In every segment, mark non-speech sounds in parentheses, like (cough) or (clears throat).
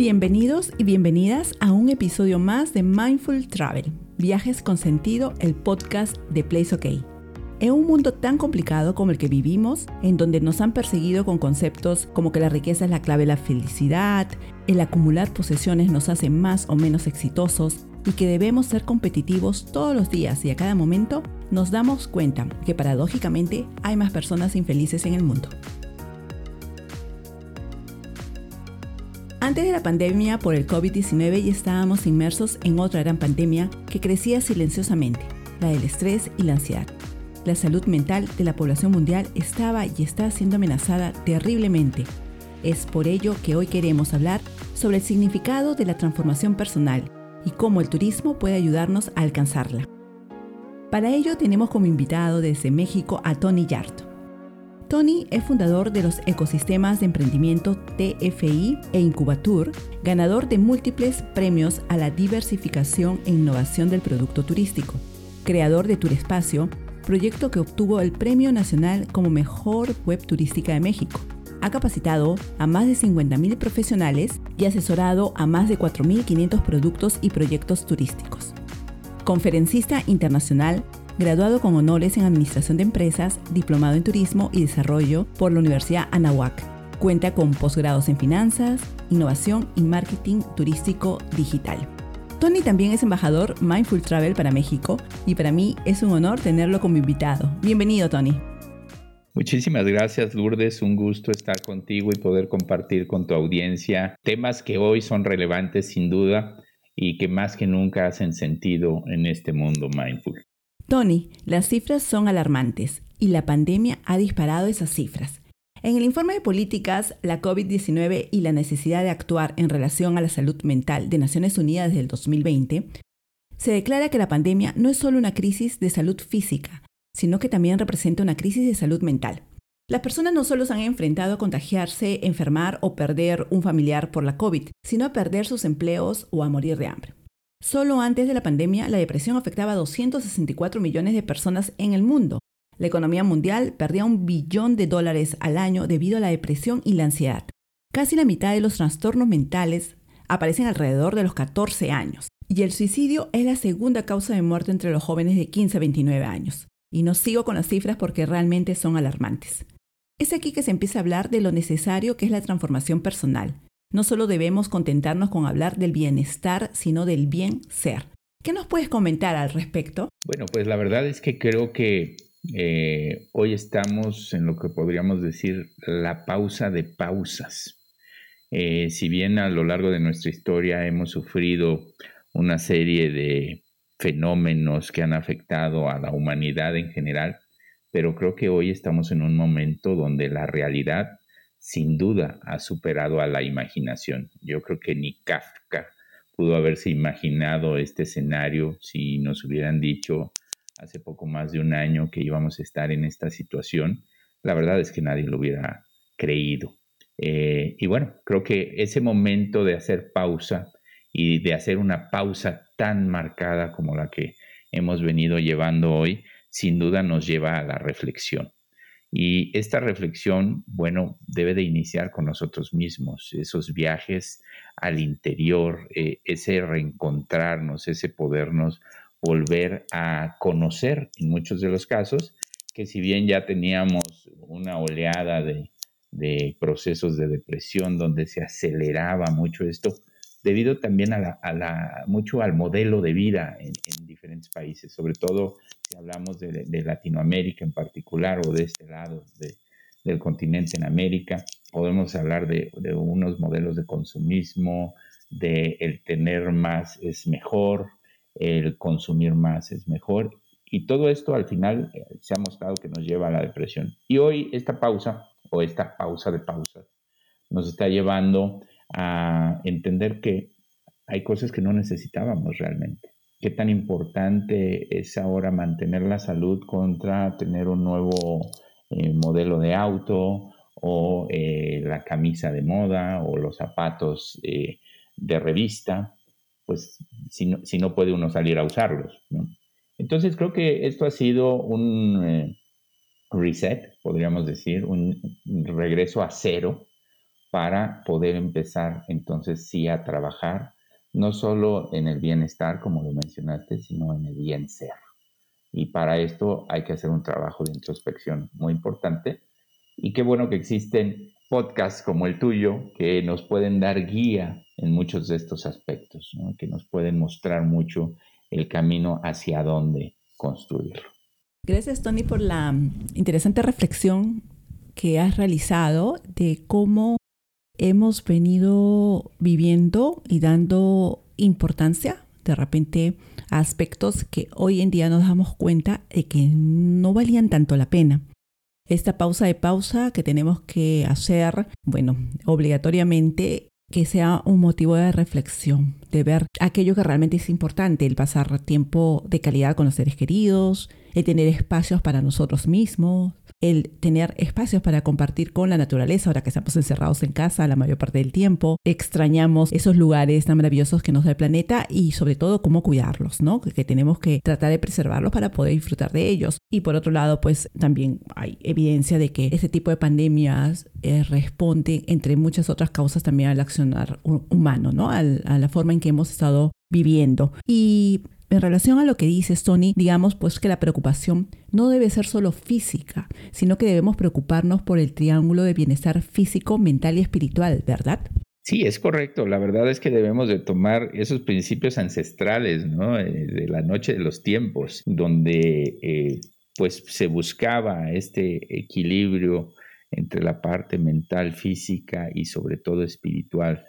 Bienvenidos y bienvenidas a un episodio más de Mindful Travel, Viajes con Sentido, el podcast de Place OK. En un mundo tan complicado como el que vivimos, en donde nos han perseguido con conceptos como que la riqueza es la clave de la felicidad, el acumular posesiones nos hace más o menos exitosos y que debemos ser competitivos todos los días y a cada momento, nos damos cuenta que paradójicamente hay más personas infelices en el mundo. Antes de la pandemia por el COVID-19 ya estábamos inmersos en otra gran pandemia que crecía silenciosamente, la del estrés y la ansiedad la salud mental de la población mundial estaba y está siendo amenazada terriblemente. Es por ello que hoy queremos hablar sobre el significado de la transformación personal y cómo el turismo puede ayudarnos a alcanzarla. Para ello tenemos como invitado desde México a Tony Yart. Tony es fundador de los ecosistemas de emprendimiento TFI e Incubatur, ganador de múltiples premios a la diversificación e innovación del producto turístico, creador de Turespacio, proyecto que obtuvo el Premio Nacional como Mejor Web Turística de México. Ha capacitado a más de 50.000 profesionales y asesorado a más de 4.500 productos y proyectos turísticos. Conferencista internacional, graduado con honores en Administración de Empresas, diplomado en Turismo y Desarrollo por la Universidad Anahuac. Cuenta con posgrados en Finanzas, Innovación y Marketing Turístico Digital. Tony también es embajador Mindful Travel para México y para mí es un honor tenerlo como invitado. Bienvenido, Tony. Muchísimas gracias, Lourdes. Un gusto estar contigo y poder compartir con tu audiencia temas que hoy son relevantes sin duda y que más que nunca hacen sentido en este mundo mindful. Tony, las cifras son alarmantes y la pandemia ha disparado esas cifras. En el informe de políticas, la COVID-19 y la necesidad de actuar en relación a la salud mental de Naciones Unidas desde el 2020, se declara que la pandemia no es solo una crisis de salud física, sino que también representa una crisis de salud mental. Las personas no solo se han enfrentado a contagiarse, enfermar o perder un familiar por la COVID, sino a perder sus empleos o a morir de hambre. Solo antes de la pandemia, la depresión afectaba a 264 millones de personas en el mundo, la economía mundial perdía un billón de dólares al año debido a la depresión y la ansiedad. Casi la mitad de los trastornos mentales aparecen alrededor de los 14 años. Y el suicidio es la segunda causa de muerte entre los jóvenes de 15 a 29 años. Y no sigo con las cifras porque realmente son alarmantes. Es aquí que se empieza a hablar de lo necesario que es la transformación personal. No solo debemos contentarnos con hablar del bienestar, sino del bien ser. ¿Qué nos puedes comentar al respecto? Bueno, pues la verdad es que creo que eh, hoy estamos en lo que podríamos decir la pausa de pausas. Eh, si bien a lo largo de nuestra historia hemos sufrido una serie de fenómenos que han afectado a la humanidad en general, pero creo que hoy estamos en un momento donde la realidad sin duda ha superado a la imaginación. Yo creo que ni Kafka pudo haberse imaginado este escenario si nos hubieran dicho hace poco más de un año que íbamos a estar en esta situación, la verdad es que nadie lo hubiera creído. Eh, y bueno, creo que ese momento de hacer pausa y de hacer una pausa tan marcada como la que hemos venido llevando hoy, sin duda nos lleva a la reflexión. Y esta reflexión, bueno, debe de iniciar con nosotros mismos, esos viajes al interior, eh, ese reencontrarnos, ese podernos volver a conocer en muchos de los casos, que si bien ya teníamos una oleada de, procesos de depresión donde se aceleraba mucho esto, debido también a la, mucho al modelo de vida en, diferentes países, sobre todo si hablamos de, Latinoamérica en particular o de este lado del continente en América, podemos hablar de, unos modelos de consumismo, de el tener más es mejor, el consumir más es mejor. Y todo esto al final eh, se ha mostrado que nos lleva a la depresión. Y hoy esta pausa o esta pausa de pausas nos está llevando a entender que hay cosas que no necesitábamos realmente. Qué tan importante es ahora mantener la salud contra tener un nuevo eh, modelo de auto o eh, la camisa de moda o los zapatos de revista pues si no, si no puede uno salir a usarlos. Entonces creo que esto ha sido un eh, reset, podríamos decir, un regreso a cero, para poder empezar entonces sí a trabajar no solo en el bienestar, como lo mencionaste, sino en el bien ser. Y para esto hay que hacer un trabajo de introspección muy importante. Y qué bueno que existen podcasts como el tuyo que nos pueden dar guía en muchos de estos aspectos, que nos pueden mostrar mucho el camino hacia dónde construirlo. Gracias, Tony, por la interesante reflexión que has realizado de cómo hemos venido viviendo y dando importancia de repente a aspectos que hoy en día nos damos cuenta de que no valían tanto la pena. Esta pausa de pausa que tenemos que hacer, bueno, obligatoriamente que sea un motivo de reflexión, de ver aquello que realmente es importante, el pasar tiempo de calidad con los seres queridos, el tener espacios para nosotros mismos, el tener espacios para compartir con la naturaleza, ahora que estamos encerrados en casa la mayor parte del tiempo, extrañamos esos lugares tan maravillosos que nos da el planeta y sobre todo cómo cuidarlos, ¿no? Que, tenemos que tratar de preservarlos para poder disfrutar de ellos. Y por otro lado, pues también hay evidencia de que este tipo de pandemias eh, responde, entre muchas otras causas, también al accionar humano, ¿no? a la forma en que hemos estado viviendo. Y en relación a lo que dices, Tony, digamos pues que la preocupación no debe ser solo física, sino que debemos preocuparnos por el triángulo de bienestar físico, mental y espiritual, ¿verdad? Sí, es correcto. La verdad es que debemos de tomar esos principios ancestrales, ¿no? Eh, de la noche de los tiempos, donde eh, pues se buscaba este equilibrio entre la parte mental, física y sobre todo espiritual.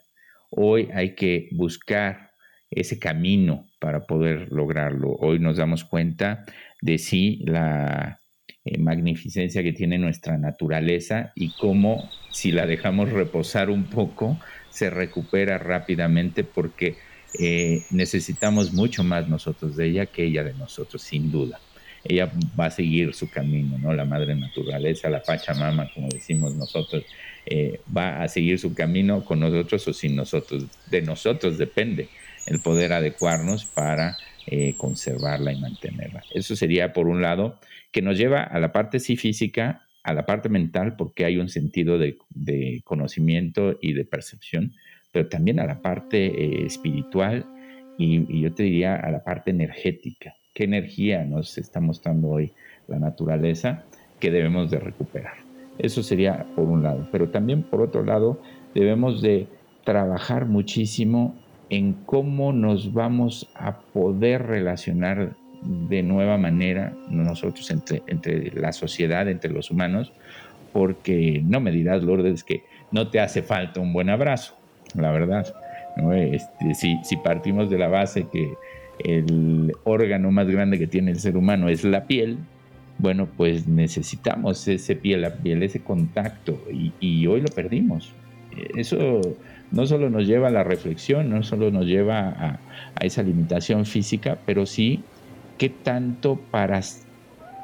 Hoy hay que buscar ese camino para poder lograrlo. Hoy nos damos cuenta de sí la eh, magnificencia que tiene nuestra naturaleza y cómo si la dejamos reposar un poco se recupera rápidamente porque eh, necesitamos mucho más nosotros de ella que ella de nosotros, sin duda. Ella va a seguir su camino, ¿no? La madre naturaleza, la Pachamama, como decimos nosotros, eh, va a seguir su camino con nosotros o sin nosotros. De nosotros depende el poder adecuarnos para eh, conservarla y mantenerla. Eso sería, por un lado, que nos lleva a la parte sí física, a la parte mental, porque hay un sentido de, conocimiento y de percepción, pero también a la parte eh, espiritual y, y yo te diría a la parte energética. ¿Qué energía nos está mostrando hoy la naturaleza que debemos de recuperar? Eso sería por un lado, pero también por otro lado debemos de trabajar muchísimo en cómo nos vamos a poder relacionar de nueva manera nosotros entre, la sociedad, entre los humanos, porque no me dirás, Lourdes, que no te hace falta un buen abrazo, la verdad. Este, si, si partimos de la base que el órgano más grande que tiene el ser humano es la piel, bueno, pues necesitamos ese piel a piel, ese contacto, y, y hoy lo perdimos. Eso no solo nos lleva a la reflexión, no solo nos lleva a, esa limitación física, pero sí qué tanto para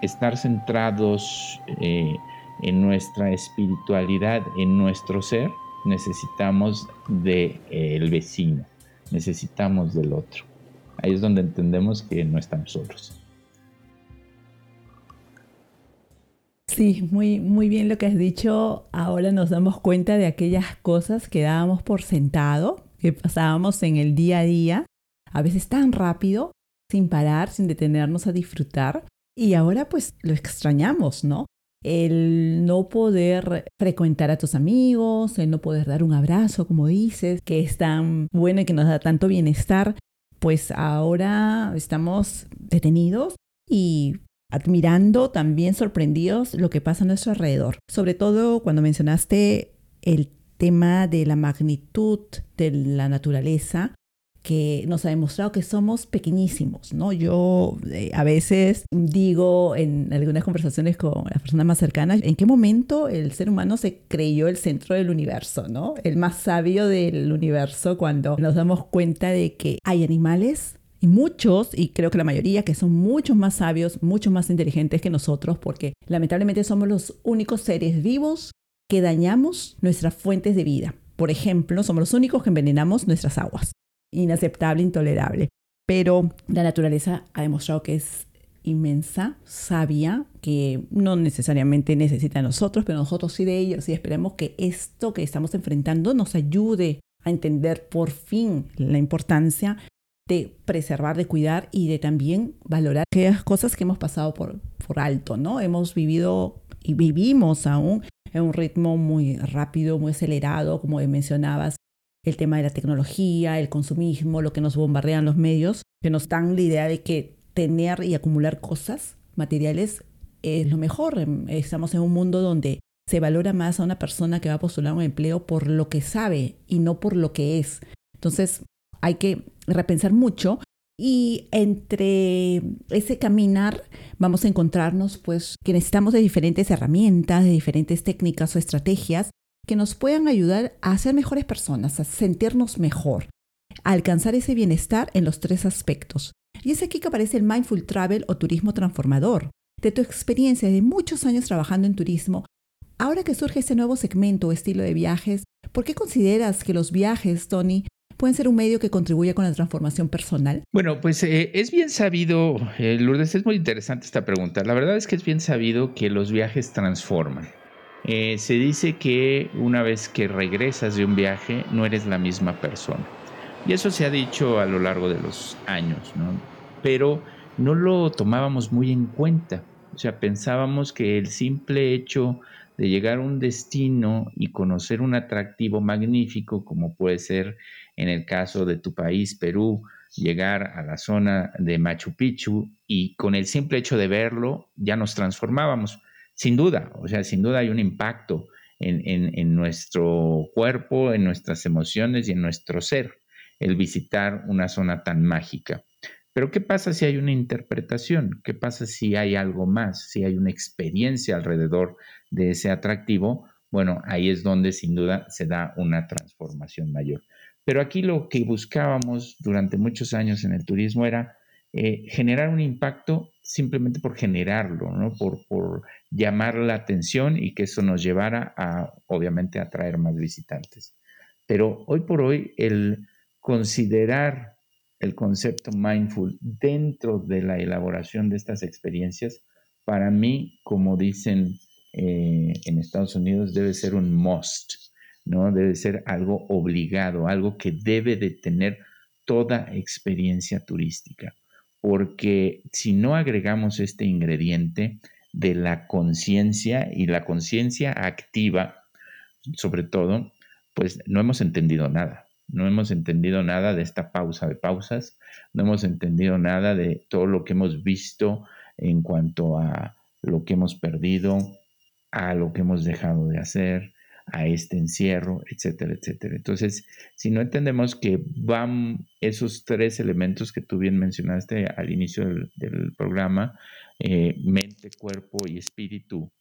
estar centrados eh, en nuestra espiritualidad, en nuestro ser, necesitamos del de, vecino, necesitamos del otro. Ahí es donde entendemos que no estamos solos. Sí, muy, muy bien lo que has dicho. Ahora nos damos cuenta de aquellas cosas que dábamos por sentado, que pasábamos en el día a día, a veces tan rápido, sin parar, sin detenernos a disfrutar. Y ahora pues lo extrañamos, ¿no? El no poder frecuentar a tus amigos, el no poder dar un abrazo, como dices, que es tan bueno y que nos da tanto bienestar, pues ahora estamos detenidos y admirando, también sorprendidos lo que pasa a nuestro alrededor. Sobre todo cuando mencionaste el tema de la magnitud de la naturaleza que nos ha demostrado que somos pequeñísimos, ¿no? Yo eh, a veces digo en algunas conversaciones con las personas más cercanas, ¿en qué momento el ser humano se creyó el centro del universo, ¿no? El más sabio del universo cuando nos damos cuenta de que hay animales y muchos, y creo que la mayoría, que son mucho más sabios, mucho más inteligentes que nosotros, porque lamentablemente somos los únicos seres vivos que dañamos nuestras fuentes de vida. Por ejemplo, somos los únicos que envenenamos nuestras aguas. Inaceptable, intolerable. Pero la naturaleza ha demostrado que es inmensa, sabia, que no necesariamente necesita a nosotros, pero nosotros sí de ellos y esperemos que esto que estamos enfrentando nos ayude a entender por fin la importancia de preservar, de cuidar y de también valorar aquellas cosas que hemos pasado por, por alto, ¿no? Hemos vivido y vivimos aún en un ritmo muy rápido, muy acelerado, como mencionabas, el tema de la tecnología, el consumismo, lo que nos bombardean los medios, que nos dan la idea de que tener y acumular cosas materiales es lo mejor. Estamos en un mundo donde se valora más a una persona que va a postular un empleo por lo que sabe y no por lo que es. Entonces, hay que repensar mucho y entre ese caminar vamos a encontrarnos pues que necesitamos de diferentes herramientas, de diferentes técnicas o estrategias que nos puedan ayudar a ser mejores personas, a sentirnos mejor, a alcanzar ese bienestar en los tres aspectos. Y es aquí que aparece el Mindful Travel o turismo transformador. De tu experiencia de muchos años trabajando en turismo, ahora que surge este nuevo segmento o estilo de viajes, ¿por qué consideras que los viajes, Tony, pueden ser un medio que contribuya con la transformación personal? Bueno, pues eh, es bien sabido, eh, Lourdes, es muy interesante esta pregunta. La verdad es que es bien sabido que los viajes transforman. Eh, se dice que una vez que regresas de un viaje no eres la misma persona. Y eso se ha dicho a lo largo de los años, ¿no? Pero no lo tomábamos muy en cuenta. O sea, pensábamos que el simple hecho de llegar a un destino y conocer un atractivo magnífico, como puede ser en el caso de tu país, Perú, llegar a la zona de Machu Picchu y con el simple hecho de verlo ya nos transformábamos. Sin duda, o sea, sin duda hay un impacto en, nuestro cuerpo, en nuestras emociones y en nuestro ser el visitar una zona tan mágica. Pero ¿qué pasa si hay una interpretación? ¿Qué pasa si hay algo más? Si hay una experiencia alrededor de ese atractivo, bueno, ahí es donde sin duda se da una transformación mayor. Pero aquí lo que buscábamos durante muchos años en el turismo era eh, generar un impacto simplemente por generarlo, ¿no? por, por llamar la atención y que eso nos llevara a, obviamente, atraer más visitantes. Pero hoy por hoy, el considerar el concepto mindful dentro de la elaboración de estas experiencias, para mí, como dicen eh, en Estados Unidos, debe ser un must. ¿No? Debe ser algo obligado, algo que debe de tener toda experiencia turística, porque si no agregamos este ingrediente de la conciencia y la conciencia activa, sobre todo, pues no hemos entendido nada. No hemos entendido nada de esta pausa de pausas, no hemos entendido nada de todo lo que hemos visto en cuanto a lo que hemos perdido, a lo que hemos dejado de hacer, a este encierro, etcétera, etcétera. Entonces, si no entendemos que van esos tres elementos que tú bien mencionaste al inicio del, programa, eh, mente, cuerpo y espíritu,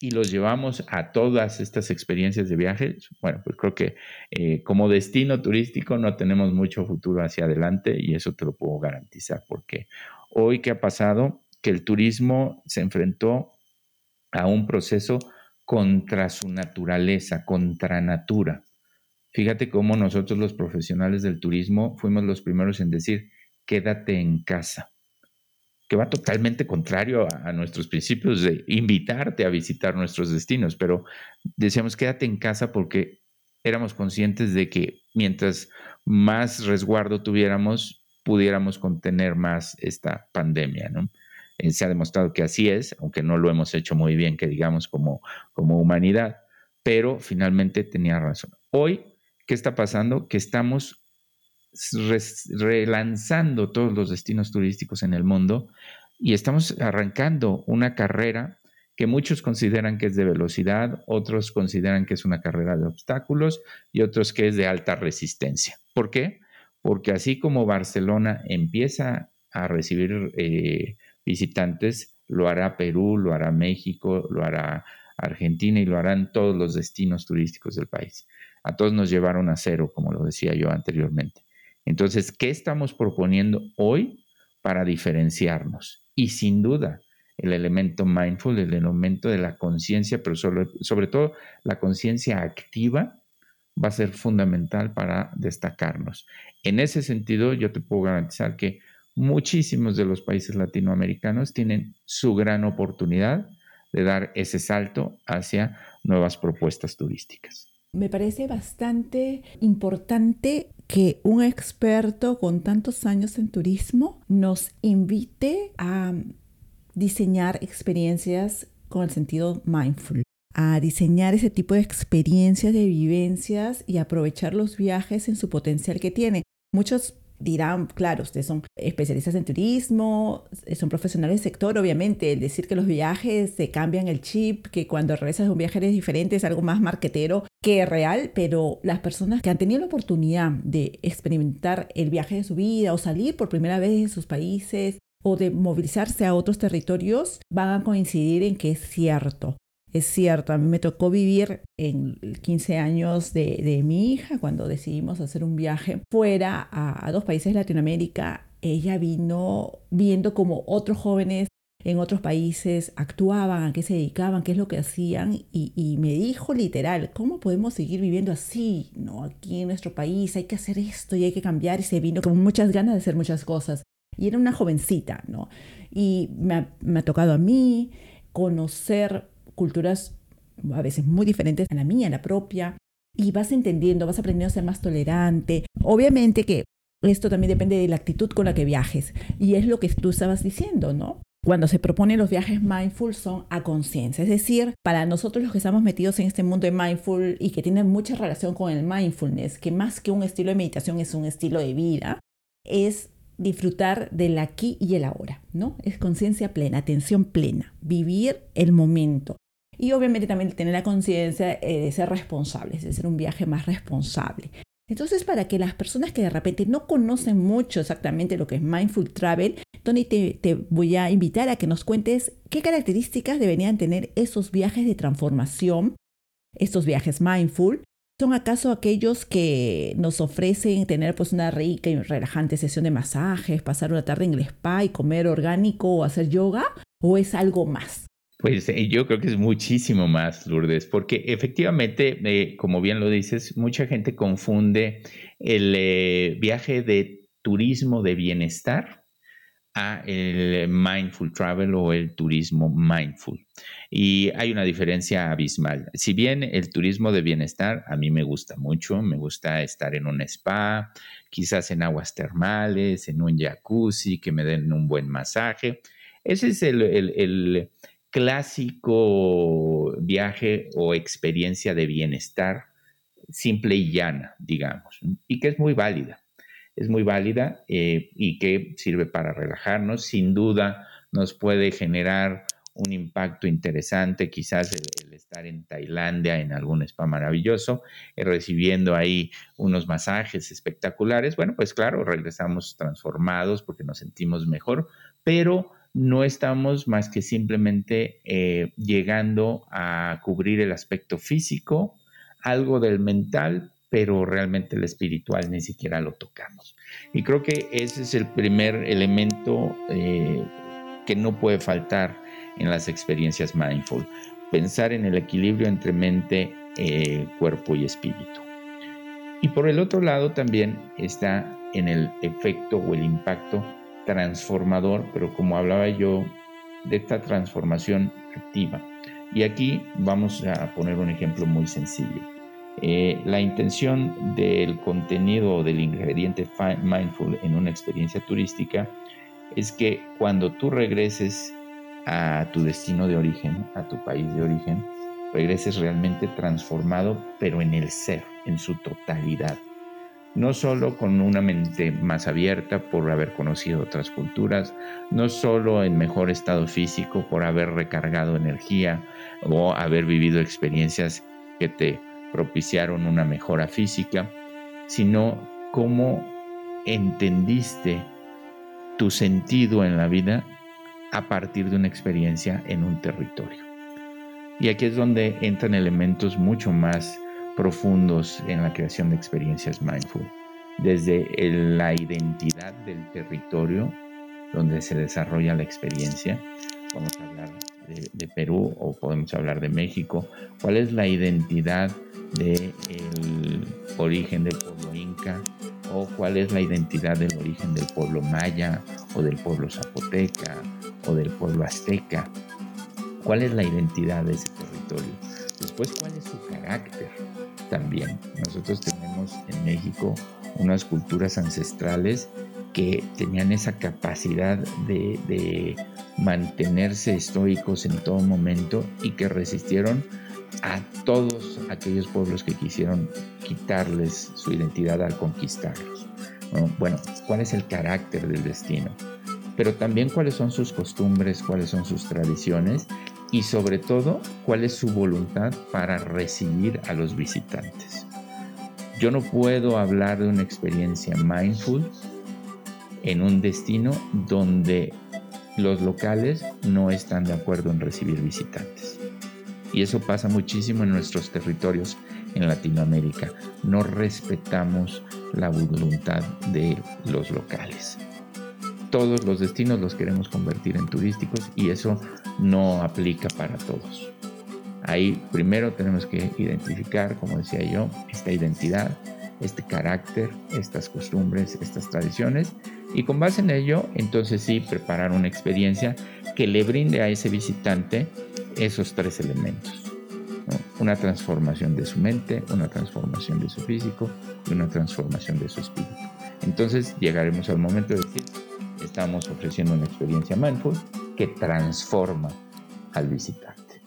y los llevamos a todas estas experiencias de viaje, bueno, pues creo que eh, como destino turístico no tenemos mucho futuro hacia adelante y eso te lo puedo garantizar, porque hoy que ha pasado, que el turismo se enfrentó a un proceso contra su naturaleza, contra natura. Fíjate cómo nosotros los profesionales del turismo fuimos los primeros en decir, quédate en casa, que va totalmente contrario a, nuestros principios de invitarte a visitar nuestros destinos, pero decíamos, quédate en casa porque éramos conscientes de que mientras más resguardo tuviéramos, pudiéramos contener más esta pandemia, ¿no? Eh, se ha demostrado que así es, aunque no lo hemos hecho muy bien, que digamos como, como humanidad, pero finalmente tenía razón. Hoy, ¿qué está pasando? Que estamos relanzando todos los destinos turísticos en el mundo y estamos arrancando una carrera que muchos consideran que es de velocidad, otros consideran que es una carrera de obstáculos y otros que es de alta resistencia. ¿Por qué? Porque así como Barcelona empieza a recibir eh, visitantes, lo hará Perú, lo hará México, lo hará Argentina y lo harán todos los destinos turísticos del país. A todos nos llevaron a cero, como lo decía yo anteriormente. Entonces, ¿qué estamos proponiendo hoy para diferenciarnos? Y sin duda, el elemento mindful, el elemento de la conciencia, pero sobre, sobre todo la conciencia activa, va a ser fundamental para destacarnos. En ese sentido, yo te puedo garantizar que muchísimos de los países latinoamericanos tienen su gran oportunidad de dar ese salto hacia nuevas propuestas turísticas. Me parece bastante importante que un experto con tantos años en turismo nos invite a diseñar experiencias con el sentido mindful, a diseñar ese tipo de experiencias, de vivencias y aprovechar los viajes en su potencial que tiene. Muchos dirán, claro, ustedes son especialistas en turismo, son profesionales del sector, obviamente, el decir que los viajes se cambian el chip, que cuando regresas de un viaje eres diferente, es algo más marquetero que real, pero las personas que han tenido la oportunidad de experimentar el viaje de su vida o salir por primera vez de sus países o de movilizarse a otros territorios, van a coincidir en que es cierto. Es cierto, a mí me tocó vivir en 15 años de, mi hija cuando decidimos hacer un viaje fuera a, dos países de Latinoamérica. Ella vino viendo como otros jóvenes en otros países actuaban, a qué se dedicaban, qué es lo que hacían y, y, me dijo literal, ¿cómo podemos seguir viviendo así? No, aquí en nuestro país hay que hacer esto y hay que cambiar y se vino con muchas ganas de hacer muchas cosas. Y era una jovencita, ¿no? Y me me ha tocado a mí conocer culturas a veces muy diferentes a la mía, a la propia, y vas entendiendo, vas aprendiendo a ser más tolerante. Obviamente que esto también depende de la actitud con la que viajes, y es lo que tú estabas diciendo, ¿no? Cuando se proponen los viajes mindful son a conciencia, es decir, para nosotros los que estamos metidos en este mundo de mindful y que tienen mucha relación con el mindfulness, que más que un estilo de meditación es un estilo de vida, es disfrutar del aquí y el ahora, ¿no? Es conciencia plena, atención plena, vivir el momento. Y obviamente también tener la conciencia eh, de ser responsables, de ser un viaje más responsable. Entonces, para que las personas que de repente no conocen mucho exactamente lo que es Mindful Travel, Tony, te, voy a invitar a que nos cuentes qué características deberían tener esos viajes de transformación, estos viajes mindful. ¿Son acaso aquellos que nos ofrecen tener pues una rica y relajante sesión de masajes, pasar una tarde en el spa y comer orgánico o hacer yoga? ¿O es algo más? Pues eh, yo creo que es muchísimo más, Lourdes, porque efectivamente, eh, como bien lo dices, mucha gente confunde el eh, viaje de turismo de bienestar a el mindful travel o el turismo mindful. Y hay una diferencia abismal. Si bien el turismo de bienestar a mí me gusta mucho, me gusta estar en un spa, quizás en aguas termales, en un jacuzzi, que me den un buen masaje. Ese es el clásico viaje o experiencia de bienestar simple y llana, digamos, y que es muy válida. Es muy válida eh, y que sirve para relajarnos. Sin duda nos puede generar un impacto interesante, quizás el, estar en Tailandia en algún spa maravilloso, eh, recibiendo ahí unos masajes espectaculares. Bueno, pues claro, regresamos transformados porque nos sentimos mejor, pero no estamos más que simplemente eh, llegando a cubrir el aspecto físico, algo del mental, pero realmente el espiritual ni siquiera lo tocamos. Y creo que ese es el primer elemento eh, que no puede faltar en las experiencias mindful, pensar en el equilibrio entre mente, eh, cuerpo y espíritu. Y por el otro lado también está en el efecto o el impacto transformador, pero como hablaba yo de esta transformación activa. Y aquí vamos a poner un ejemplo muy sencillo. Eh, la intención del contenido del ingrediente mindful en una experiencia turística es que cuando tú regreses a tu destino de origen, a tu país de origen, regreses realmente transformado, pero en el ser, en su totalidad no solo con una mente más abierta por haber conocido otras culturas, no solo en mejor estado físico por haber recargado energía o haber vivido experiencias que te propiciaron una mejora física, sino cómo entendiste tu sentido en la vida a partir de una experiencia en un territorio. Y aquí es donde entran elementos mucho más profundos en la creación de experiencias mindful, desde la identidad del territorio donde se desarrolla la experiencia. Vamos a hablar de, Perú o podemos hablar de México. ¿Cuál es la identidad del origen del pueblo inca? o cuál es la identidad del origen del pueblo maya o del pueblo zapoteca o del pueblo azteca. ¿Cuál es la identidad de ese territorio? Después, ¿cuál es su carácter? También nosotros tenemos en México unas culturas ancestrales que tenían esa capacidad de, mantenerse estoicos en todo momento y que resistieron a todos aquellos pueblos que quisieron quitarles su identidad al conquistarlos. Bueno, ¿cuál es el carácter del destino? Pero también cuáles son sus costumbres, cuáles son sus tradiciones y sobre todo cuál es su voluntad para recibir a los visitantes. Yo no puedo hablar de una experiencia mindful en un destino donde los locales no están de acuerdo en recibir visitantes. Y eso pasa muchísimo en nuestros territorios en Latinoamérica. No respetamos la voluntad de los locales. Todos los destinos los queremos convertir en turísticos y eso no aplica para todos. Ahí primero tenemos que identificar, como decía yo, esta identidad, este carácter, estas costumbres, estas tradiciones y con base en ello, entonces sí, preparar una experiencia que le brinde a ese visitante esos tres elementos. Una transformación de su mente, una transformación de su físico y una transformación de su espíritu. Entonces llegaremos al momento de decir, estamos ofreciendo una experiencia mindful que transforma al visitante.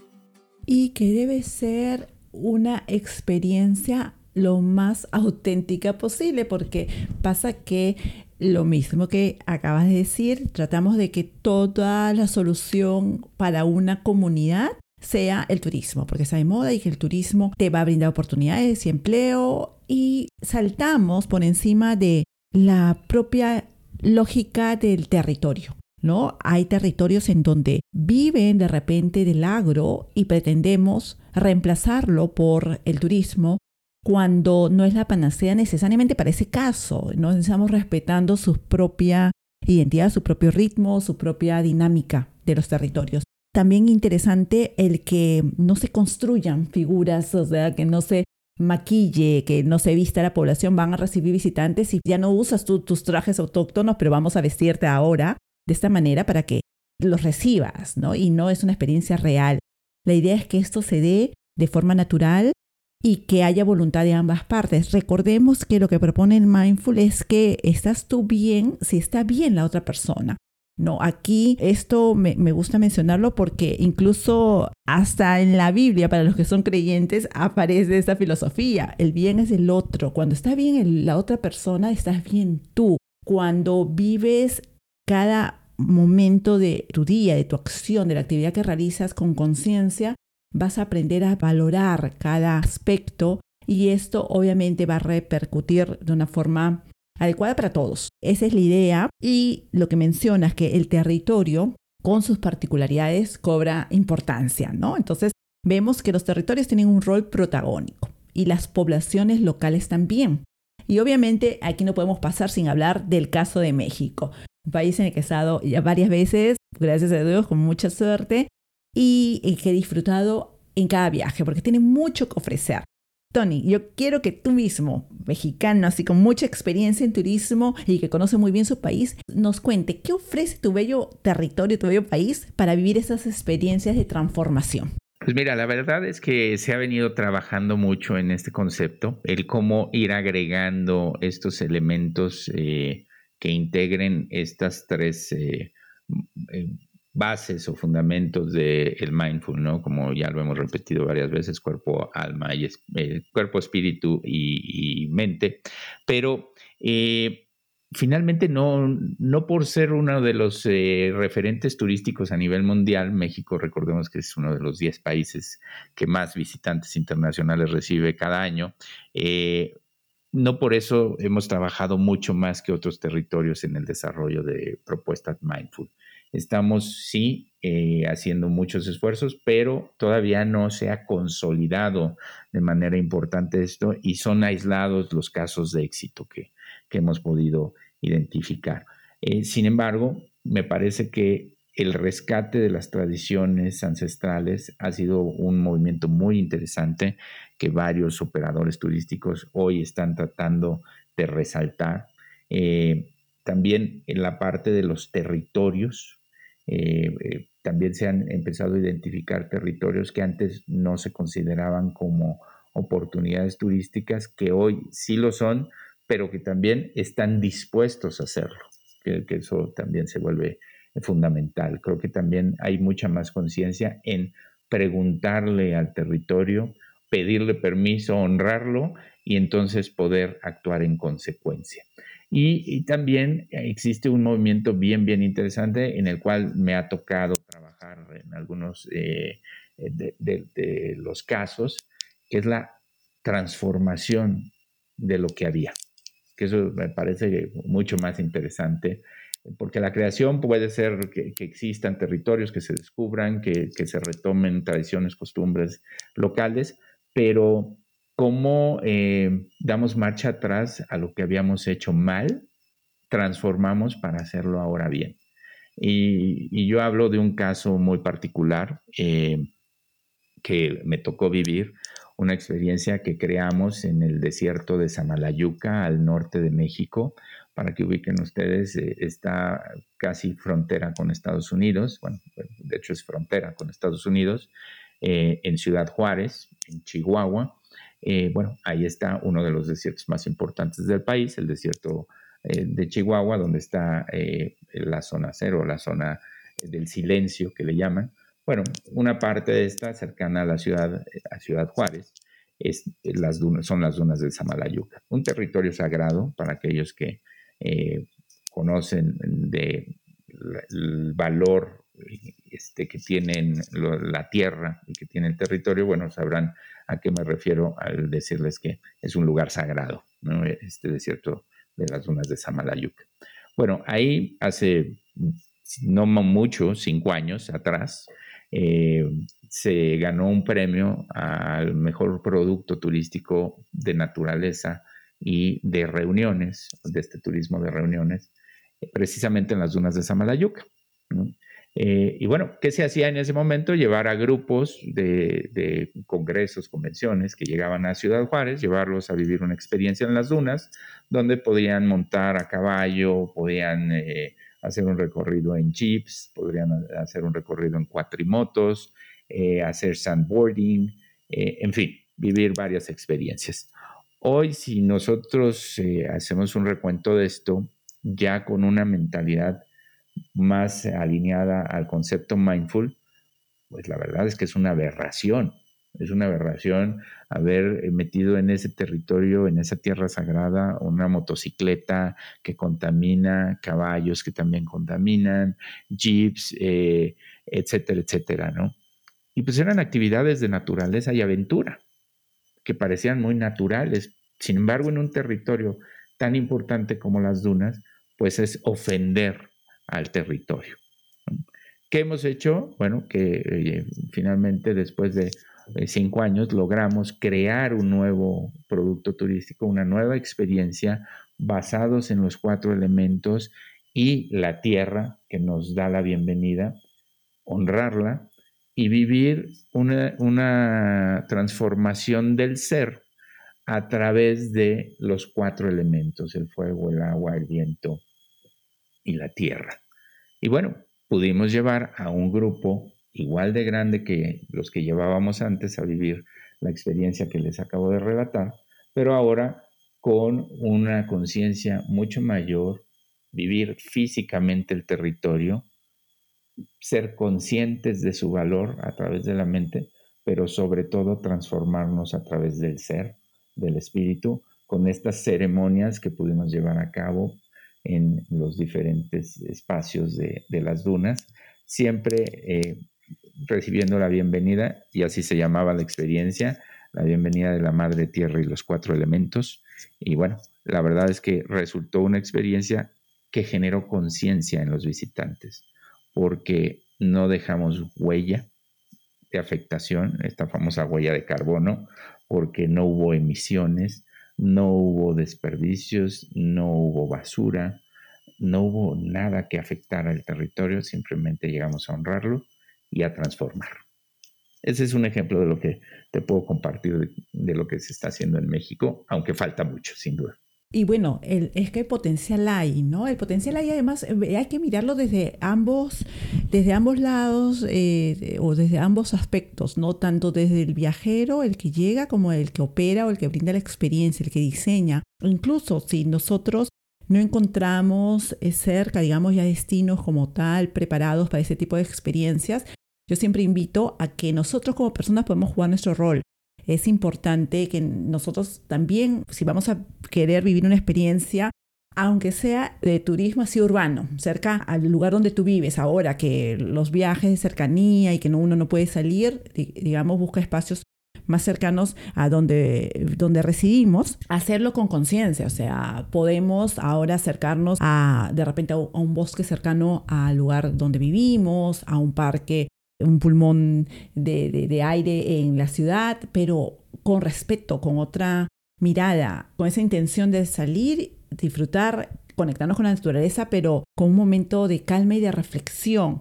Y que debe ser una experiencia lo más auténtica posible, porque pasa que lo mismo que acabas de decir, tratamos de que toda la solución para una comunidad sea el turismo, porque está de moda y que el turismo te va a brindar oportunidades y empleo y saltamos por encima de la propia lógica del territorio. ¿No? Hay territorios en donde viven de repente del agro y pretendemos reemplazarlo por el turismo cuando no es la panacea necesariamente para ese caso. No estamos respetando su propia identidad, su propio ritmo, su propia dinámica de los territorios. También interesante el que no se construyan figuras, o sea, que no se maquille, que no se vista la población, van a recibir visitantes y ya no usas tus trajes autóctonos, pero vamos a vestirte ahora de esta manera para que los recibas, ¿no? Y no es una experiencia real. La idea es que esto se dé de forma natural y que haya voluntad de ambas partes. Recordemos que lo que propone el mindful es que estás tú bien si está bien la otra persona. No, aquí esto me, gusta mencionarlo porque incluso hasta en la Biblia, para los que son creyentes, aparece esta filosofía. El bien es el otro. Cuando está bien la otra persona, estás bien tú. Cuando vives cada momento de tu día, de tu acción, de la actividad que realizas con conciencia, vas a aprender a valorar cada aspecto y esto obviamente va a repercutir de una forma adecuada para todos. Esa es la idea y lo que mencionas que el territorio con sus particularidades cobra importancia, ¿no? Entonces vemos que los territorios tienen un rol protagónico y las poblaciones locales también. Y obviamente aquí no podemos pasar sin hablar del caso de México, un país en el que he estado ya varias veces, gracias a Dios, con mucha suerte, y, que he disfrutado en cada viaje, porque tiene mucho que ofrecer. Tony, yo quiero que tú mismo, mexicano, así con mucha experiencia en turismo y que conoce muy bien su país, nos cuente qué ofrece tu bello territorio, tu bello país para vivir esas experiencias de transformación. Pues mira, la verdad es que se ha venido trabajando mucho en este concepto, el cómo ir agregando estos elementos eh, que integren estas tres eh, eh, bases o fundamentos del el mindful, ¿no? Como ya lo hemos repetido varias veces, cuerpo, alma y eh, cuerpo, espíritu y, mente. Pero eh, finalmente no, no por ser uno de los eh, referentes turísticos a nivel mundial, México, recordemos que es uno de los 10 países que más visitantes internacionales recibe cada año, no por eso hemos trabajado mucho más que otros territorios en el desarrollo de propuestas mindful. Estamos, sí, eh, haciendo muchos esfuerzos, pero todavía no se ha consolidado de manera importante esto y son aislados los casos de éxito que, hemos podido identificar. Eh, sin embargo, me parece que el rescate de las tradiciones ancestrales ha sido un movimiento muy interesante que varios operadores turísticos hoy están tratando de resaltar. Eh, también en la parte de los territorios, eh, también se han empezado a identificar territorios que antes no se consideraban como oportunidades turísticas, que hoy sí lo son, pero que también están dispuestos a hacerlo, que eso también se vuelve fundamental. Creo que también hay mucha más conciencia en preguntarle al territorio, pedirle permiso, honrarlo y entonces poder actuar en consecuencia. Y, también existe un movimiento bien, bien interesante en el cual me ha tocado trabajar en algunos eh, de, los casos, que es la transformación de lo que había. Que eso me parece mucho más interesante, porque la creación puede ser que, existan territorios que se descubran, que, que, se retomen tradiciones, costumbres locales, pero cómo eh, damos marcha atrás a lo que habíamos hecho mal, transformamos para hacerlo ahora bien. Y, yo hablo de un caso muy particular eh, que me tocó vivir, una experiencia que creamos en el desierto de Samalayuca, al norte de México. Para que ubiquen ustedes, eh, está casi frontera con Estados Unidos, bueno, de hecho es frontera con Estados Unidos, en Ciudad Juárez, en Chihuahua. Eh, bueno, ahí está uno de los desiertos más importantes del país, el desierto eh, de Chihuahua, donde está eh, la zona cero, la zona del silencio que le llaman. Bueno, una parte de esta cercana a la ciudad, a Ciudad Juárez, es, las son las dunas del Samalayuca, un territorio sagrado para aquellos que conocen el valor este, que tienen la tierra y que tiene el territorio, bueno, sabrán a qué me refiero al decirles que es un lugar sagrado, este desierto de las dunas de Samalayuk. Bueno, ahí hace no mucho, cinco años atrás, eh, se ganó un premio al mejor producto turístico de naturaleza y de reuniones, de este turismo de reuniones, precisamente en las dunas de Samalayuca. Eh, y bueno, ¿qué se hacía en ese momento? Llevar a grupos de, congresos, convenciones que llegaban a Ciudad Juárez, llevarlos a vivir una experiencia en las dunas, donde podían montar a caballo, podían eh, hacer un recorrido en jeeps, podrían hacer un recorrido en cuatrimotos, eh, hacer sandboarding, en fin, vivir varias experiencias. Hoy, si nosotros hacemos un recuento de esto, ya con una mentalidad más alineada al concepto mindful, pues la verdad es que es una aberración. Es una aberración haber eh, metido en ese territorio, en esa tierra sagrada, una motocicleta que contamina, caballos que también contaminan, jeeps, eh, etcétera, etcétera, ¿no? Y pues eran actividades de naturaleza y aventura, que parecían muy naturales. Sin embargo, en un territorio tan importante como las dunas, pues es ofender al territorio. ¿Qué hemos hecho? Bueno, que eh, finalmente después de cinco años logramos crear un nuevo producto turístico, una nueva experiencia basados en los cuatro elementos y la tierra que nos da la bienvenida, honrarla y vivir una, una transformación del ser a través de los cuatro elementos, el fuego, el agua, el viento y la tierra. Y bueno, pudimos llevar a un grupo igual de grande que los que llevábamos antes a vivir la experiencia que les acabo de relatar, pero ahora con una conciencia mucho mayor, vivir físicamente el territorio, ser conscientes de su valor a través de la mente, pero sobre todo transformarnos a través del ser, del espíritu, con estas ceremonias que pudimos llevar a cabo en los diferentes espacios de, las dunas, siempre eh, recibiendo la bienvenida, y así se llamaba la experiencia, la bienvenida de la Madre Tierra y los cuatro elementos. Y bueno, la verdad es que resultó una experiencia que generó conciencia en los visitantes, porque no dejamos huella de afectación, esta famosa huella de carbono, porque no hubo emisiones, no hubo desperdicios, no hubo basura, no hubo nada que afectara el territorio, simplemente llegamos a honrarlo y a transformarlo. Ese es un ejemplo de lo que te puedo compartir de, lo que se está haciendo en México, aunque falta mucho, sin duda. Y bueno, el, es que el potencial hay, ¿no? El potencial hay además, eh, hay que mirarlo desde ambos, desde ambos lados eh, o desde ambos aspectos, no tanto desde el viajero, el que llega, como el que opera o el que brinda la experiencia, el que diseña. Incluso si nosotros no encontramos eh, cerca, digamos, ya destinos como tal preparados para ese tipo de experiencias, yo siempre invito a que nosotros como personas podemos jugar nuestro rol es importante que nosotros también, si vamos a querer vivir una experiencia, aunque sea de turismo así urbano, cerca al lugar donde tú vives, ahora que los viajes de cercanía y que uno no puede salir, digamos, busca espacios más cercanos a donde, donde residimos, hacerlo con conciencia, o sea, podemos ahora acercarnos a de repente a un bosque cercano al lugar donde vivimos, a un parque un pulmón de, aire en la ciudad, pero con respeto, con otra mirada, con esa intención de salir, disfrutar, conectarnos con la naturaleza, pero con un momento de calma y de reflexión.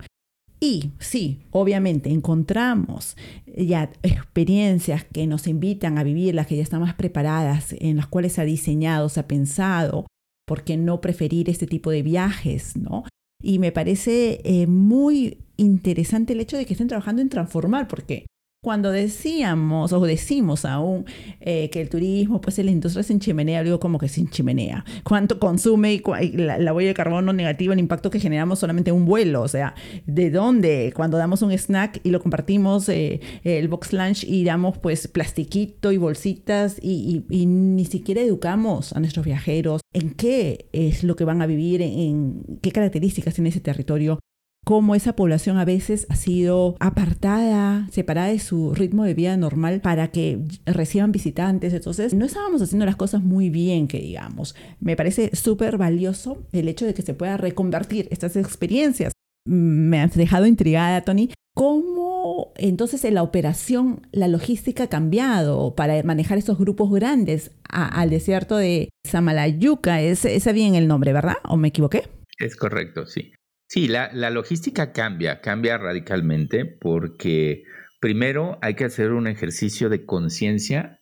Y sí, obviamente encontramos ya experiencias que nos invitan a vivir, las que ya están más preparadas, en las cuales se ha diseñado, se ha pensado, ¿por qué no preferir este tipo de viajes? ¿no? Y me parece eh, muy interesante el hecho de que estén trabajando en transformar, porque cuando decíamos o decimos aún eh, que el turismo, pues la industria sin chimenea, digo como que sin chimenea. ¿Cuánto consume y, la, huella de carbono negativa, el impacto que generamos solamente en un vuelo? O sea, ¿de dónde? Cuando damos un snack y lo compartimos, eh, el box lunch y damos pues plastiquito y bolsitas y, ni siquiera educamos a nuestros viajeros en qué es lo que van a vivir, en qué características tiene ese territorio cómo esa población a veces ha sido apartada, separada de su ritmo de vida normal para que reciban visitantes. Entonces, no estábamos haciendo las cosas muy bien, que digamos. Me parece súper valioso el hecho de que se pueda reconvertir estas experiencias. Me has dejado intrigada, Tony. ¿Cómo entonces en la operación, la logística ha cambiado para manejar esos grupos grandes al desierto de Samalayuca? Es, es bien el nombre, ¿verdad? ¿O me equivoqué? Es correcto, sí. Sí, la, logística cambia, cambia radicalmente porque primero hay que hacer un ejercicio de conciencia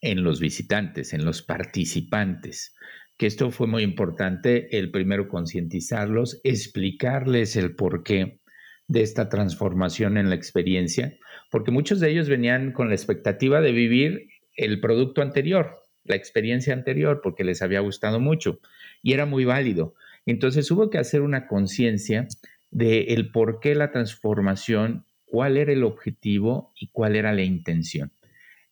en los visitantes, en los participantes, que esto fue muy importante, el primero concientizarlos, explicarles el porqué de esta transformación en la experiencia, porque muchos de ellos venían con la expectativa de vivir el producto anterior, la experiencia anterior, porque les había gustado mucho y era muy válido entonces hubo que hacer una conciencia de el por qué la transformación, cuál era el objetivo y cuál era la intención.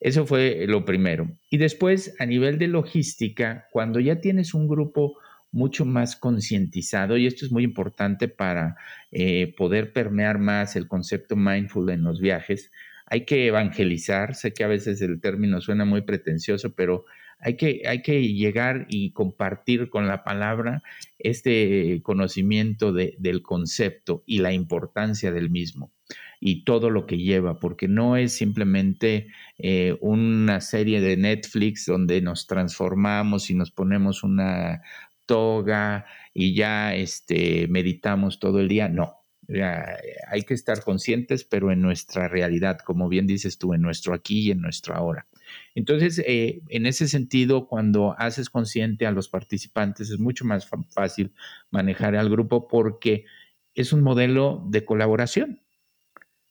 Eso fue lo primero. Y después, a nivel de logística, cuando ya tienes un grupo mucho más concientizado, y esto es muy importante para eh, poder permear más el concepto mindful en los viajes, hay que evangelizar. Sé que a veces el término suena muy pretencioso, pero hay que, hay que llegar y compartir con la palabra este conocimiento del concepto y la importancia del mismo y todo lo que lleva, porque no es simplemente eh, una serie de Netflix donde nos transformamos y nos ponemos una toga y ya este, meditamos todo el día. No, hay que estar conscientes, pero en nuestra realidad, como bien dices tú, en nuestro aquí y en nuestro ahora. Entonces, eh, en ese sentido, cuando haces consciente a los participantes, es mucho más fácil manejar al grupo porque es un modelo de colaboración.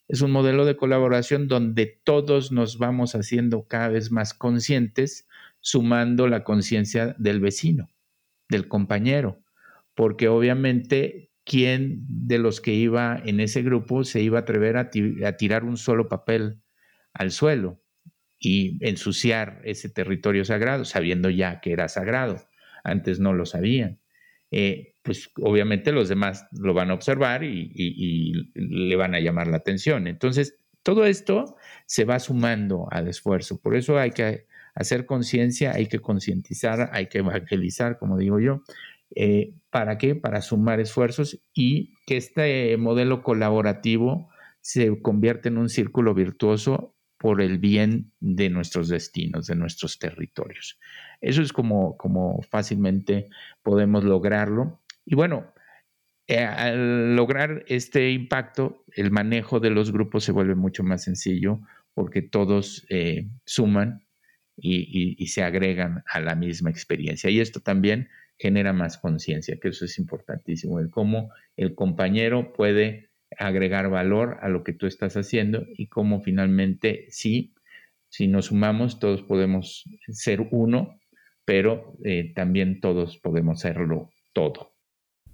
Es un modelo de colaboración donde todos nos vamos haciendo cada vez más conscientes, sumando la conciencia del vecino, del compañero, porque obviamente quién de los que iba en ese grupo se iba a atrever a, a tirar un solo papel al suelo y ensuciar ese territorio sagrado, sabiendo ya que era sagrado. Antes no lo sabían. Eh, pues obviamente los demás lo van a observar y, le van a llamar la atención. Entonces, todo esto se va sumando al esfuerzo. Por eso hay que hacer conciencia, hay que concientizar, hay que evangelizar, como digo yo. Eh, ¿Para qué? Para sumar esfuerzos y que este modelo colaborativo se convierta en un círculo virtuoso por el bien de nuestros destinos, de nuestros territorios. Eso es como, como fácilmente podemos lograrlo. Y bueno, eh, al lograr este impacto, el manejo de los grupos se vuelve mucho más sencillo porque todos eh, suman y, se agregan a la misma experiencia. Y esto también genera más conciencia, que eso es importantísimo, el cómo el compañero puede agregar valor a lo que tú estás haciendo y cómo finalmente sí, si nos sumamos, todos podemos ser uno, pero eh, también todos podemos serlo todo.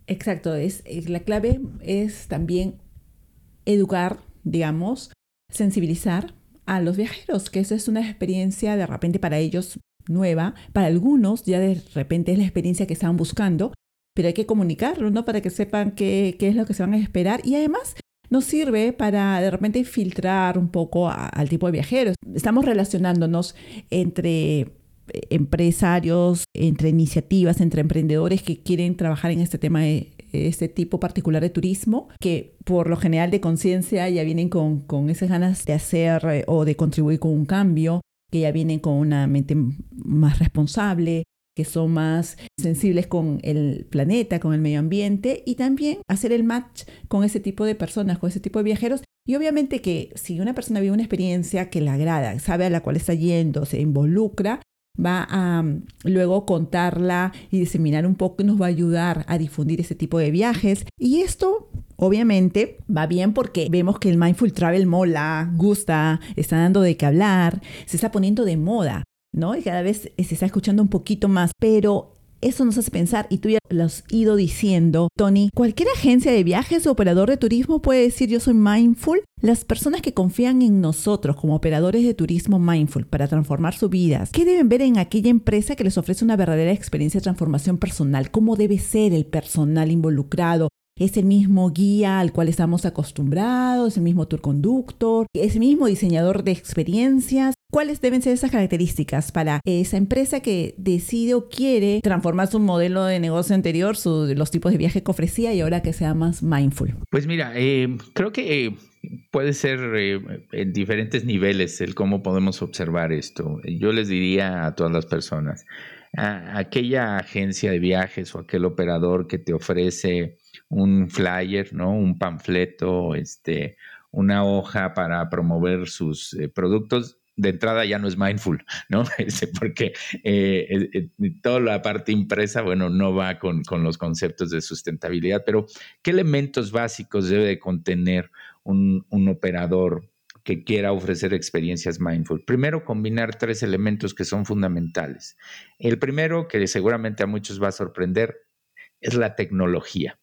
Exacto, es, la clave es también educar, digamos, sensibilizar a los viajeros, que esa es una experiencia de repente para ellos nueva, para algunos ya de repente es la experiencia que estaban buscando, pero hay que comunicarlo, ¿no? Para que sepan qué, qué es lo que se van a esperar y además nos sirve para de repente filtrar un poco al tipo de viajeros. Estamos relacionándonos entre empresarios, entre iniciativas, entre emprendedores que quieren trabajar en este tema de este tipo particular de turismo, que por lo general de conciencia ya vienen con, con esas ganas de hacer eh, o de contribuir con un cambio, que ya vienen con una mente más responsable, que son más sensibles con el planeta, con el medio ambiente y también hacer el match con ese tipo de personas, con ese tipo de viajeros. Y obviamente que si una persona vive una experiencia que le agrada, sabe a la cual está yendo, se involucra, va a mm, luego contarla y diseminar un poco nos va a ayudar a difundir ese tipo de viajes. Y esto obviamente va bien porque vemos que el mindful travel mola, gusta, está dando de qué hablar, se está poniendo de moda. ¿No? Y cada vez se está escuchando un poquito más, pero eso nos hace pensar, y tú ya lo has ido diciendo, Tony, cualquier agencia de viajes o operador de turismo puede decir yo soy mindful. Las personas que confían en nosotros como operadores de turismo mindful para transformar sus vidas, ¿qué deben ver en aquella empresa que les ofrece una verdadera experiencia de transformación personal? ¿Cómo debe ser el personal involucrado? ¿Es el mismo guía al cual estamos acostumbrados? ¿Es el mismo tour conductor? ¿Es el mismo diseñador de experiencias? ¿Cuáles deben ser esas características para esa empresa que decide o quiere transformar su modelo de negocio anterior, los tipos de viaje que ofrecía y ahora que sea más mindful? Pues mira, eh, creo que eh, puede ser eh, en diferentes niveles el cómo podemos observar esto. Yo les diría a todas las personas, a aquella agencia de viajes o aquel operador que te ofrece un flyer, ¿no? Un panfleto, este, una hoja para promover sus productos, de entrada ya no es mindful, (laughs) ¿no? (laughs) Este, porque eh, eh, toda la parte impresa, bueno, no va con, los conceptos de sustentabilidad, pero ¿qué elementos básicos debe de contener un, un operador que quiera ofrecer experiencias mindful? Primero, combinar tres elementos que son fundamentales. El primero, que seguramente a muchos va a sorprender, es la tecnología.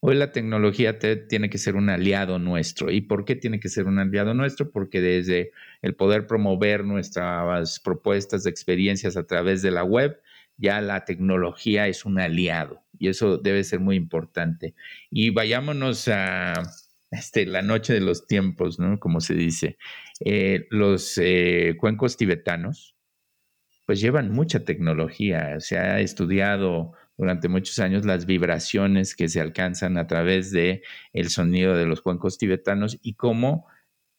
Hoy la tecnología tiene que ser un aliado nuestro. ¿Y por qué tiene que ser un aliado nuestro? Porque desde el poder promover nuestras propuestas de experiencias a través de la web, ya la tecnología es un aliado y eso debe ser muy importante. Y vayámonos a este, la noche de los tiempos, ¿no? Como se dice. Eh, los eh, cuencos tibetanos, pues llevan mucha tecnología. Se ha estudiado durante muchos años las vibraciones que se alcanzan a través de el sonido de los cuencos tibetanos y cómo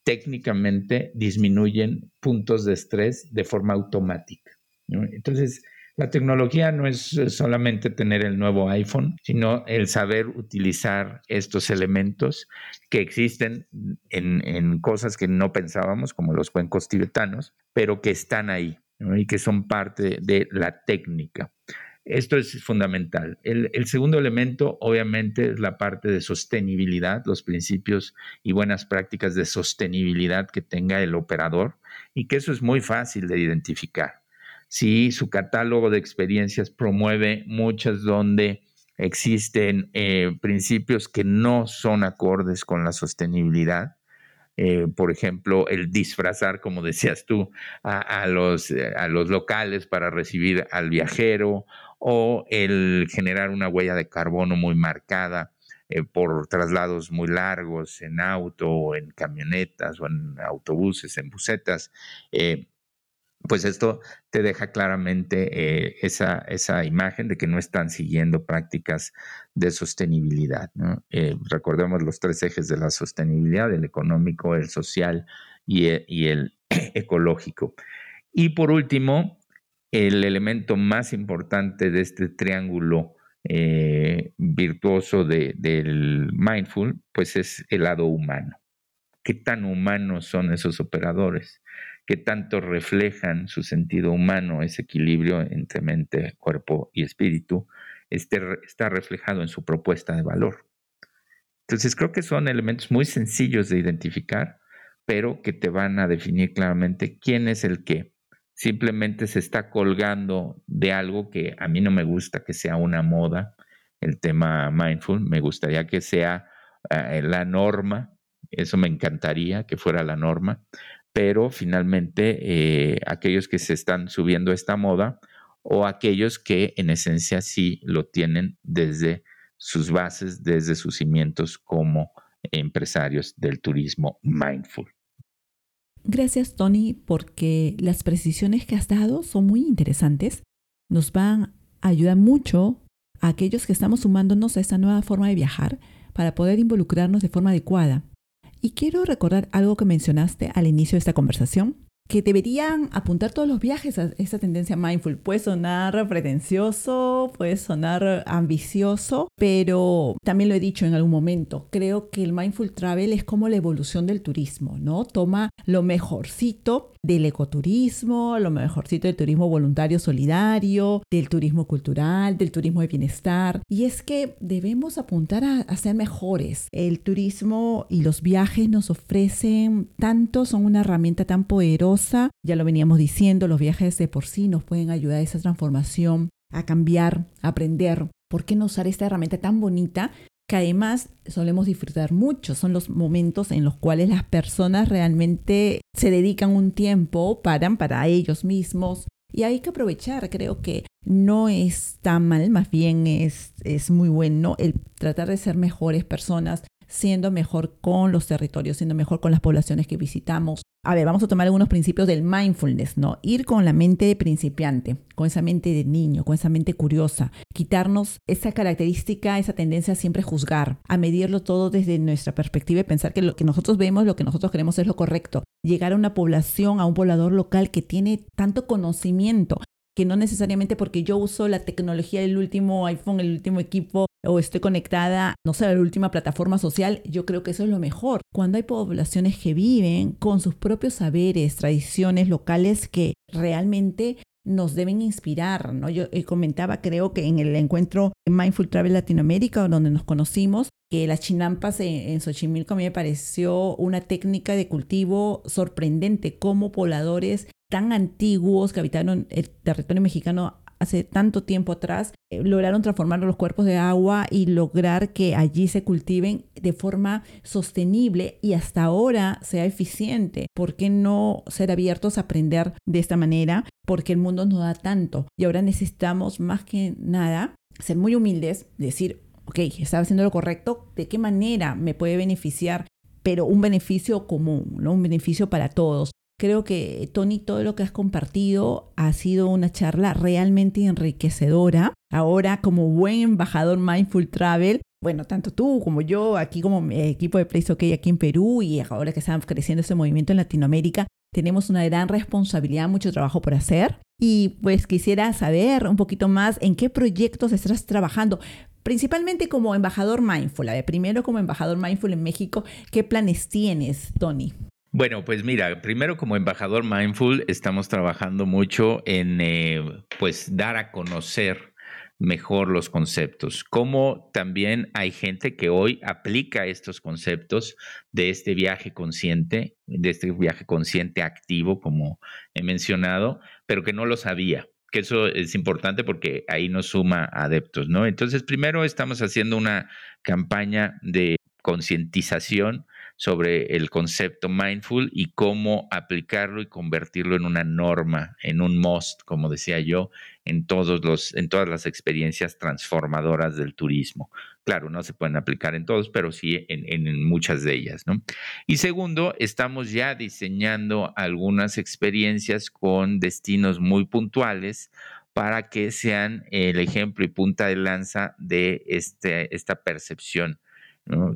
técnicamente disminuyen puntos de estrés de forma automática. Entonces, la tecnología no es solamente tener el nuevo iPhone, sino el saber utilizar estos elementos que existen en, en cosas que no pensábamos, como los cuencos tibetanos, pero que están ahí y que son parte de la técnica. Esto es fundamental. El, segundo elemento, obviamente, es la parte de sostenibilidad, los principios y buenas prácticas de sostenibilidad que tenga el operador y que eso es muy fácil de identificar. Si su catálogo de experiencias promueve muchas donde existen eh, principios que no son acordes con la sostenibilidad, eh, por ejemplo, el disfrazar, como decías tú, a, los, a los locales para recibir al viajero o el generar una huella de carbono muy marcada eh, por traslados muy largos en auto en camionetas o en autobuses, en busetas. Eh, pues esto te deja claramente eh, esa, esa, imagen de que no están siguiendo prácticas de sostenibilidad. recordemos los tres ejes de la sostenibilidad, el económico, el social y el (clears throat) ecológico. Y por último, el elemento más importante de este triángulo eh, virtuoso del mindful, pues es el lado humano. ¿Qué tan humanos son esos operadores? Que tanto reflejan su sentido humano, ese equilibrio entre mente, cuerpo y espíritu, este, está reflejado en su propuesta de valor. Entonces creo que son elementos muy sencillos de identificar, pero que te van a definir claramente quién es el que simplemente se está colgando de algo que a mí no me gusta que sea una moda, el tema mindful, me gustaría que sea eh, la norma, eso me encantaría que fuera la norma, pero finalmente eh, aquellos que se están subiendo a esta moda o aquellos que en esencia sí lo tienen desde sus bases desde sus cimientos como empresarios del turismo mindful. Gracias Tony porque las precisiones que has dado son muy interesantes. Nos van a ayudar mucho a aquellos que estamos sumándonos a esta nueva forma de viajar para poder involucrarnos de forma adecuada. Y quiero recordar algo que mencionaste al inicio de esta conversación, que deberían apuntar todos los viajes a esa tendencia mindful. Puede sonar pretencioso, puede sonar ambicioso, pero también lo he dicho en algún momento, creo que el mindful travel es como la evolución del turismo, ¿no? Toma lo mejorcito del ecoturismo, lo mejorcito del turismo voluntario solidario, del turismo cultural, del turismo de bienestar. Y es que debemos apuntar a, a ser mejores. El turismo y los viajes nos ofrecen tanto, son una herramienta tan poderosa ya lo veníamos diciendo, los viajes de por sí nos pueden ayudar a esa transformación, a cambiar, a aprender. ¿Por qué no usar esta herramienta tan bonita que además solemos disfrutar mucho. Son los momentos en los cuales las personas realmente se dedican un tiempo, paran para ellos mismos. Y hay que aprovechar, creo que no es tan mal, más bien es, es muy bueno el tratar de ser mejores personas, siendo mejor con los territorios, siendo mejor con las poblaciones que visitamos. A ver, vamos a tomar algunos principios del mindfulness, ¿no? Ir con la mente de principiante, con esa mente de niño, con esa mente curiosa, quitarnos esa característica, esa tendencia a siempre juzgar, a medirlo todo desde nuestra perspectiva y pensar que lo que nosotros vemos, lo que nosotros queremos es lo correcto. Llegar a una población, a un poblador local que tiene tanto conocimiento, que no necesariamente porque yo uso la tecnología del último iPhone, el último equipo o estoy conectada, no sé, a la última plataforma social, yo creo que eso es lo mejor. Cuando hay poblaciones que viven con sus propios saberes, tradiciones locales que realmente nos deben inspirar, ¿no? Yo eh, comentaba, creo que en el encuentro Mindful Travel Latinoamérica, donde nos conocimos, que las chinampas en, en Xochimilco a mí me pareció una técnica de cultivo sorprendente, como pobladores tan antiguos que habitaron el territorio mexicano hace tanto tiempo atrás, eh, lograron transformar los cuerpos de agua y lograr que allí se cultiven de forma sostenible y hasta ahora sea eficiente. ¿Por qué no ser abiertos a aprender de esta manera? Porque el mundo nos da tanto y ahora necesitamos más que nada ser muy humildes, decir, ok, estaba haciendo lo correcto, ¿de qué manera me puede beneficiar? Pero un beneficio común, ¿no? un beneficio para todos. Creo que, Tony, todo lo que has compartido ha sido una charla realmente enriquecedora. Ahora, como buen embajador Mindful Travel, bueno, tanto tú como yo, aquí como equipo de Place OK aquí en Perú y ahora que estamos creciendo ese movimiento en Latinoamérica, tenemos una gran responsabilidad, mucho trabajo por hacer. Y pues quisiera saber un poquito más en qué proyectos estás trabajando, principalmente como embajador Mindful. A ver, primero como embajador Mindful en México, ¿qué planes tienes, Tony? Bueno, pues mira, primero como embajador Mindful estamos trabajando mucho en eh, pues dar a conocer mejor los conceptos, como también hay gente que hoy aplica estos conceptos de este viaje consciente, de este viaje consciente activo, como he mencionado, pero que no lo sabía que eso es importante porque ahí nos suma adeptos, ¿no? Entonces, primero estamos haciendo una campaña de concientización sobre el concepto mindful y cómo aplicarlo y convertirlo en una norma, en un must, como decía yo, en, todos los, en todas las experiencias transformadoras del turismo. Claro, no se pueden aplicar en todos, pero sí en, muchas de ellas. ¿no? Y segundo, estamos ya diseñando algunas experiencias con destinos muy puntuales para que sean el ejemplo y punta de lanza de este, esta percepción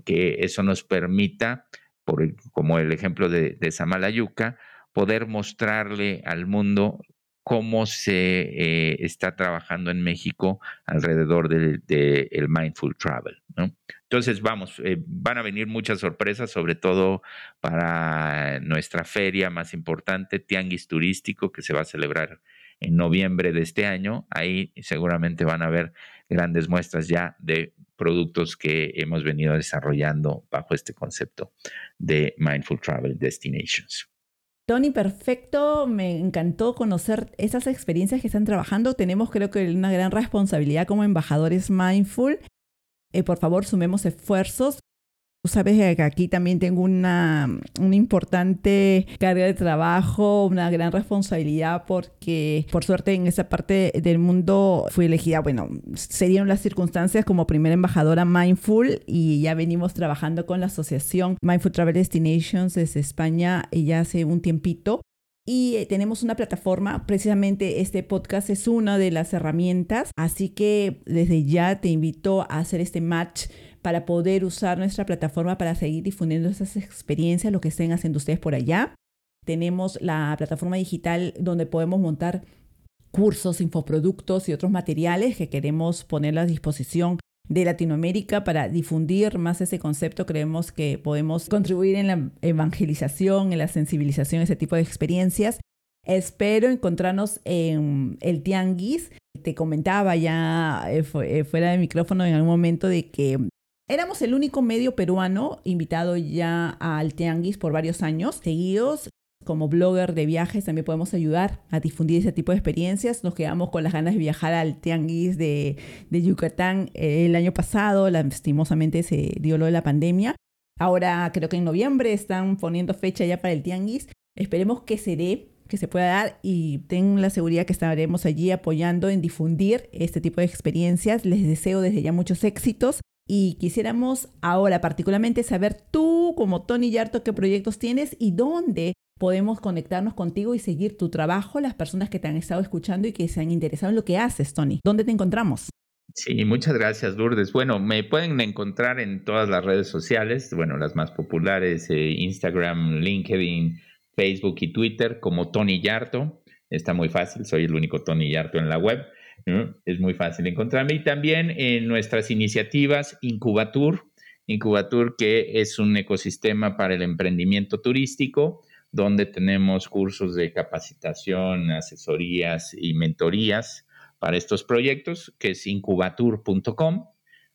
que eso nos permita, por como el ejemplo de, de Samalayuca, poder mostrarle al mundo cómo se eh, está trabajando en México alrededor del de, mindful travel. Entonces, vamos, eh, van a venir muchas sorpresas, sobre todo para nuestra feria más importante, Tianguis Turístico, que se va a celebrar en noviembre de este año. Ahí seguramente van a ver grandes muestras ya de productos que hemos venido desarrollando bajo este concepto de Mindful Travel Destinations. Tony, perfecto. Me encantó conocer esas experiencias que están trabajando. Tenemos creo que una gran responsabilidad como embajadores mindful. Eh, por favor, sumemos esfuerzos. Tú sabes que aquí también tengo una, una, importante carga de trabajo, una gran responsabilidad porque por suerte en esa parte del mundo fui elegida, bueno, se dieron las circunstancias como primera embajadora Mindful y ya venimos trabajando con la asociación Mindful Travel Destinations desde España ya hace un tiempito. Y eh, tenemos una plataforma, precisamente este podcast es una de las herramientas, así que desde ya te invito a hacer este match para poder usar nuestra plataforma para seguir difundiendo esas experiencias, lo que estén haciendo ustedes por allá. Tenemos la plataforma digital donde podemos montar cursos, infoproductos y otros materiales que queremos poner a disposición de Latinoamérica para difundir más ese concepto. Creemos que podemos contribuir en la evangelización, en la sensibilización, ese tipo de experiencias. Espero encontrarnos en el Tianguis. Te comentaba ya eh, eh, fuera de micrófono en algún momento de que Éramos el único medio peruano invitado ya al Tianguis por varios años seguidos. Como blogger de viajes también podemos ayudar a difundir ese tipo de experiencias. Nos quedamos con las ganas de viajar al Tianguis de, Yucatán eh, el año pasado. Lastimosamente se dio lo de la pandemia. Ahora creo que en noviembre están poniendo fecha ya para el Tianguis. Esperemos que se dé que se pueda dar y tengo la seguridad que estaremos allí apoyando en difundir este tipo de experiencias. Les deseo desde ya muchos éxitos y quisiéramos ahora particularmente saber tú, como Tony Yarto, qué proyectos tienes y dónde podemos conectarnos contigo y seguir tu trabajo, las personas que te han estado escuchando y que se han interesado en lo que haces, Tony. ¿Dónde te encontramos? Sí, muchas gracias, Lourdes. Bueno, me pueden encontrar en todas las redes sociales, bueno, las más populares, eh, Instagram, LinkedIn, Facebook y Twitter, como Tony Yarto. Está muy fácil, soy el único Tony Yarto en la web. Es muy fácil encontrarme. Y también en nuestras iniciativas Incubatur, Incubatur que es un ecosistema para el emprendimiento turístico, donde tenemos cursos de capacitación, asesorías y mentorías para estos proyectos, que es incubatur.com.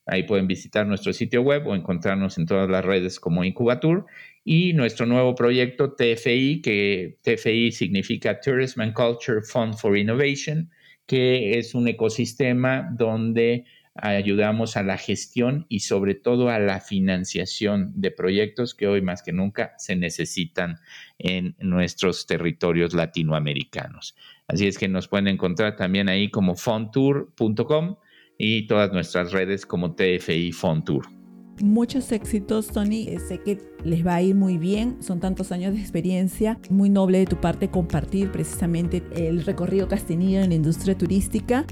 Ahí pueden visitar nuestro sitio web o encontrarnos en todas las redes como Incubatur. Y nuestro nuevo proyecto TFI, que TFI significa Tourism and Culture Fund for Innovation, que es un ecosistema donde ayudamos a la gestión y sobre todo a la financiación de proyectos que hoy más que nunca se necesitan en nuestros territorios latinoamericanos. Así es que nos pueden encontrar también ahí como fontour.com y todas nuestras redes como TFI Fontour. Muchos éxitos, Tony. Eh, sé que les va a ir muy bien. Son tantos años de experiencia. Muy noble de tu parte compartir precisamente el recorrido que has tenido en la industria turística.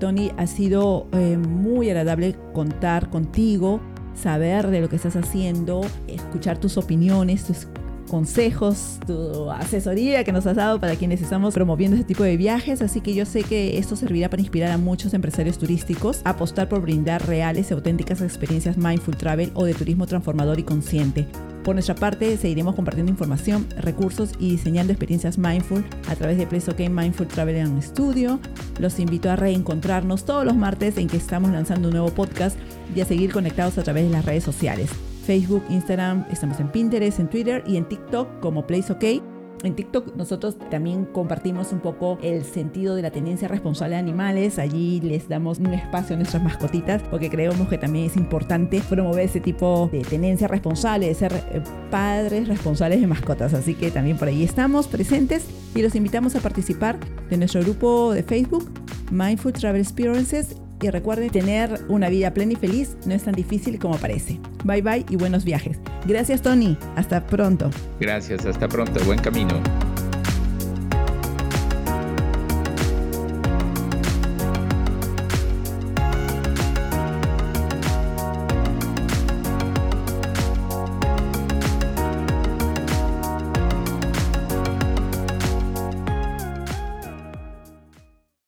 Tony, ha sido eh, muy agradable contar contigo, saber de lo que estás haciendo, escuchar tus opiniones, tus consejos, tu asesoría que nos has dado para quienes estamos promoviendo este tipo de viajes. Así que yo sé que esto servirá para inspirar a muchos empresarios turísticos a apostar por brindar reales y auténticas experiencias mindful travel o de turismo transformador y consciente. Por nuestra parte, seguiremos compartiendo información, recursos y diseñando experiencias mindful a través de Place OK Mindful Travel en Studio. Los invito a reencontrarnos todos los martes en que estamos lanzando un nuevo podcast y a seguir conectados a través de las redes sociales. Facebook, Instagram, estamos en Pinterest, en Twitter y en TikTok como Place OK. En TikTok nosotros también compartimos un poco el sentido de la tenencia responsable de animales. Allí les damos un espacio a nuestras mascotitas porque creemos que también es importante promover ese tipo de tenencia responsable, de ser eh, padres responsables de mascotas. Así que también por ahí estamos presentes y los invitamos a participar de nuestro grupo de Facebook Mindful Travel Experiences y recuerden, tener una vida plena y feliz no es tan difícil como parece. Bye bye y buenos viajes. Gracias Tony. Hasta pronto. Gracias, hasta pronto. Buen camino.